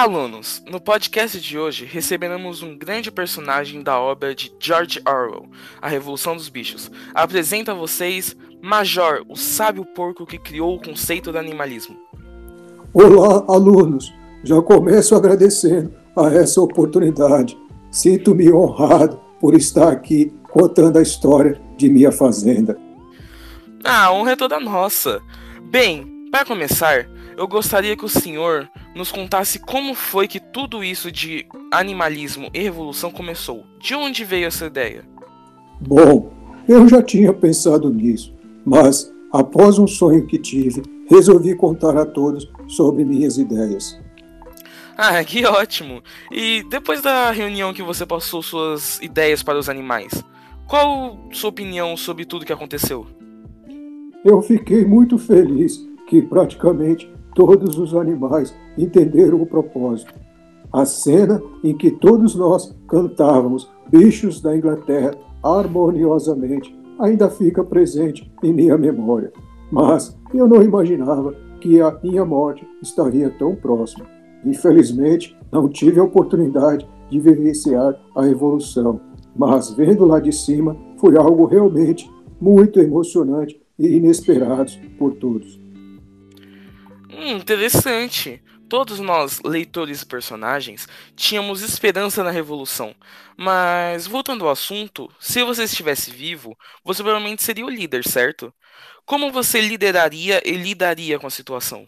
Olá, alunos! No podcast de hoje receberemos um grande personagem da obra de George Orwell, A Revolução dos Bichos. Apresento a vocês Major, o sábio porco que criou o conceito do animalismo. Olá, alunos! Já começo agradecendo a essa oportunidade. Sinto-me honrado por estar aqui contando a história de minha fazenda. Ah, a honra é toda nossa. Bem, para começar, eu gostaria que o senhor nos contasse como foi que tudo isso de animalismo e revolução começou. De onde veio essa ideia? Bom, eu já tinha pensado nisso, mas após um sonho que tive, resolvi contar a todos sobre minhas ideias. Ah, que ótimo! E depois da reunião que você passou suas ideias para os animais, qual sua opinião sobre tudo que aconteceu? Eu fiquei muito feliz que praticamente todos os animais entenderam o propósito. A cena em que todos nós cantávamos Bichos da Inglaterra harmoniosamente ainda fica presente em minha memória. Mas eu não imaginava que a minha morte estaria tão próxima. Infelizmente, não tive a oportunidade de vivenciar a evolução, mas vendo lá de cima foi algo realmente muito emocionante e inesperado por todos. Hum, interessante. Todos nós, leitores e personagens, tínhamos esperança na revolução. Mas, voltando ao assunto, se você estivesse vivo, você provavelmente seria o líder, certo? Como você lideraria e lidaria com a situação?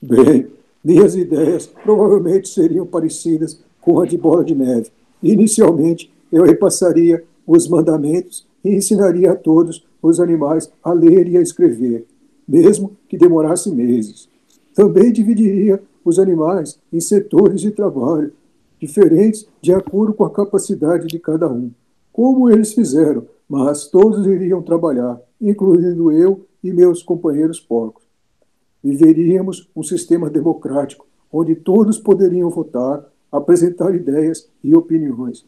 Bem, minhas ideias provavelmente seriam parecidas com a de Bola de Neve. Inicialmente, eu repassaria os mandamentos e ensinaria a todos os animais a ler e a escrever, mesmo que demorasse meses. Também dividiria os animais em setores de trabalho diferentes de acordo com a capacidade de cada um, como eles fizeram, mas todos iriam trabalhar, incluindo eu e meus companheiros porcos. Viveríamos um sistema democrático, onde todos poderiam votar, apresentar ideias e opiniões.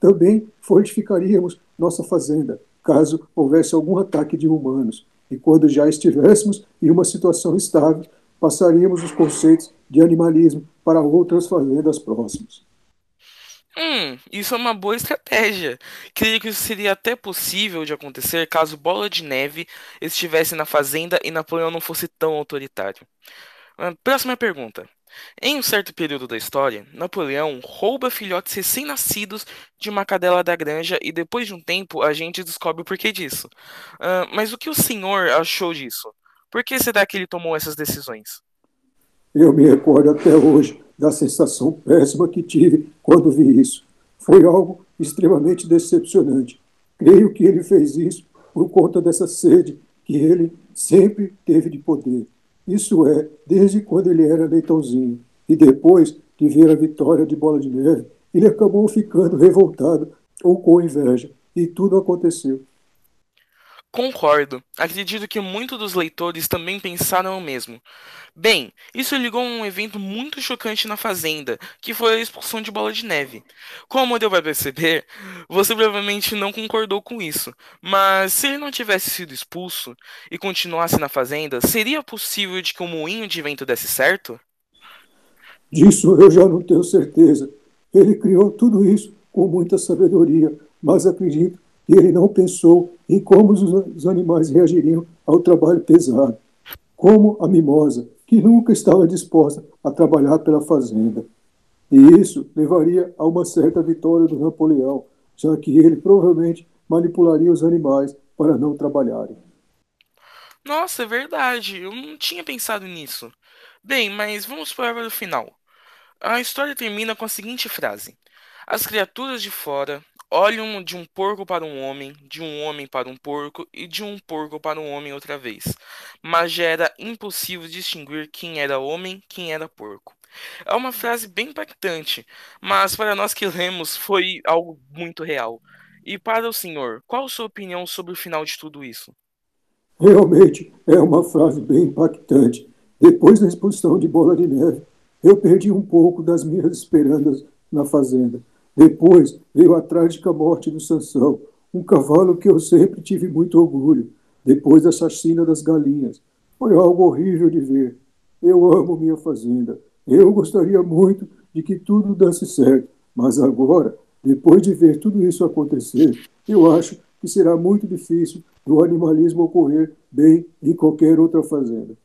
Também fortificaríamos nossa fazenda, caso houvesse algum ataque de humanos, e quando já estivéssemos em uma situação estável, passaríamos os conceitos de animalismo para outras fazendas próximas. Hum, isso é uma boa estratégia. Creio que isso seria até possível de acontecer caso Bola de Neve estivesse na fazenda e Napoleão não fosse tão autoritário. Ah, próxima pergunta. Em um certo período da história, Napoleão rouba filhotes recém-nascidos de uma cadela da granja e depois de um tempo a gente descobre o porquê disso. Uh, mas o que o senhor achou disso? Por que será que ele tomou essas decisões? Eu me recordo até hoje da sensação péssima que tive quando vi isso. Foi algo extremamente decepcionante. Creio que ele fez isso por conta dessa sede que ele sempre teve de poder. Isso é, desde quando ele era leitãozinho. E depois de ver a vitória de Bola de Neve, ele acabou ficando revoltado ou com inveja. E tudo aconteceu. Concordo. Acredito que muitos dos leitores também pensaram o mesmo. Bem, isso ligou a um evento muito chocante na Fazenda, que foi a expulsão de Bola de Neve. Como deu para perceber, você provavelmente não concordou com isso, mas se ele não tivesse sido expulso e continuasse na Fazenda, seria possível de que o moinho de vento desse certo? Disso eu já não tenho certeza. Ele criou tudo isso com muita sabedoria, mas acredito que ele não pensou em como os animais reagiriam ao trabalho pesado, como a mimosa, que nunca estava disposta a trabalhar pela fazenda. E isso levaria a uma certa vitória do Napoleão, já que ele provavelmente manipularia os animais para não trabalharem. Nossa, é verdade. Eu não tinha pensado nisso. Bem, mas vamos para o final. A história termina com a seguinte frase: As criaturas de fora olham de um porco para um homem, de um homem para um porco e de um porco para um homem outra vez. Mas já era impossível distinguir quem era homem, quem era porco. É uma frase bem impactante, mas para nós que lemos foi algo muito real. E para o senhor, qual a sua opinião sobre o final de tudo isso? Realmente é uma frase bem impactante. Depois da expulsão de Bola de Neve, eu perdi um pouco das minhas esperanças na fazenda. Depois veio a trágica morte do Sansão, um cavalo que eu sempre tive muito orgulho, depois da chacina das galinhas. Foi algo horrível de ver. Eu amo minha fazenda, Eu gostaria muito de que tudo desse certo, mas agora, depois de ver tudo isso acontecer, eu acho que será muito difícil do animalismo ocorrer bem em qualquer outra fazenda.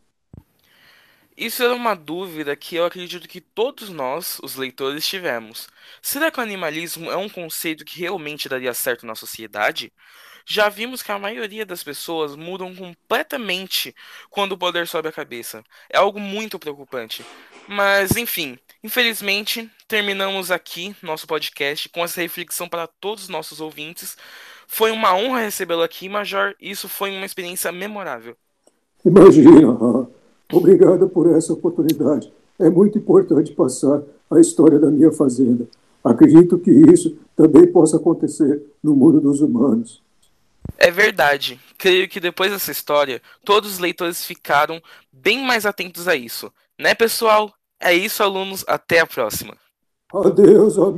Isso era uma dúvida que eu acredito que todos nós, os leitores, tivemos. Será que o animalismo é um conceito que realmente daria certo na sociedade? Já vimos que a maioria das pessoas mudam completamente quando o poder sobe a cabeça. É algo muito preocupante. Mas, enfim, infelizmente, terminamos aqui nosso podcast com essa reflexão para todos os nossos ouvintes. Foi uma honra recebê-lo aqui, Major. Isso foi uma experiência memorável. Imagina! Obrigado por essa oportunidade. É muito importante passar a história da minha fazenda. Acredito que isso também possa acontecer no mundo dos humanos. É verdade. Creio que depois dessa história, todos os leitores ficaram bem mais atentos a isso. Né, pessoal? É isso, alunos. Até a próxima. Adeus, amigos.